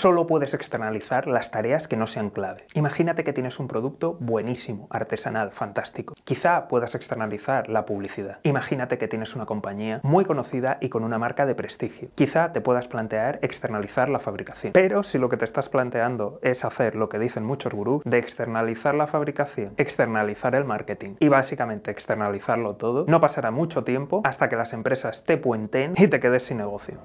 Solo puedes externalizar las tareas que no sean clave. Imagínate que tienes un producto buenísimo, artesanal, fantástico. Quizá puedas externalizar la publicidad. Imagínate que tienes una compañía muy conocida y con una marca de prestigio. Quizá te puedas plantear externalizar la fabricación. Pero si lo que te estás planteando es hacer lo que dicen muchos gurús de externalizar la fabricación, externalizar el marketing y básicamente externalizarlo todo, no pasará mucho tiempo hasta que las empresas te puenten y te quedes sin negocio.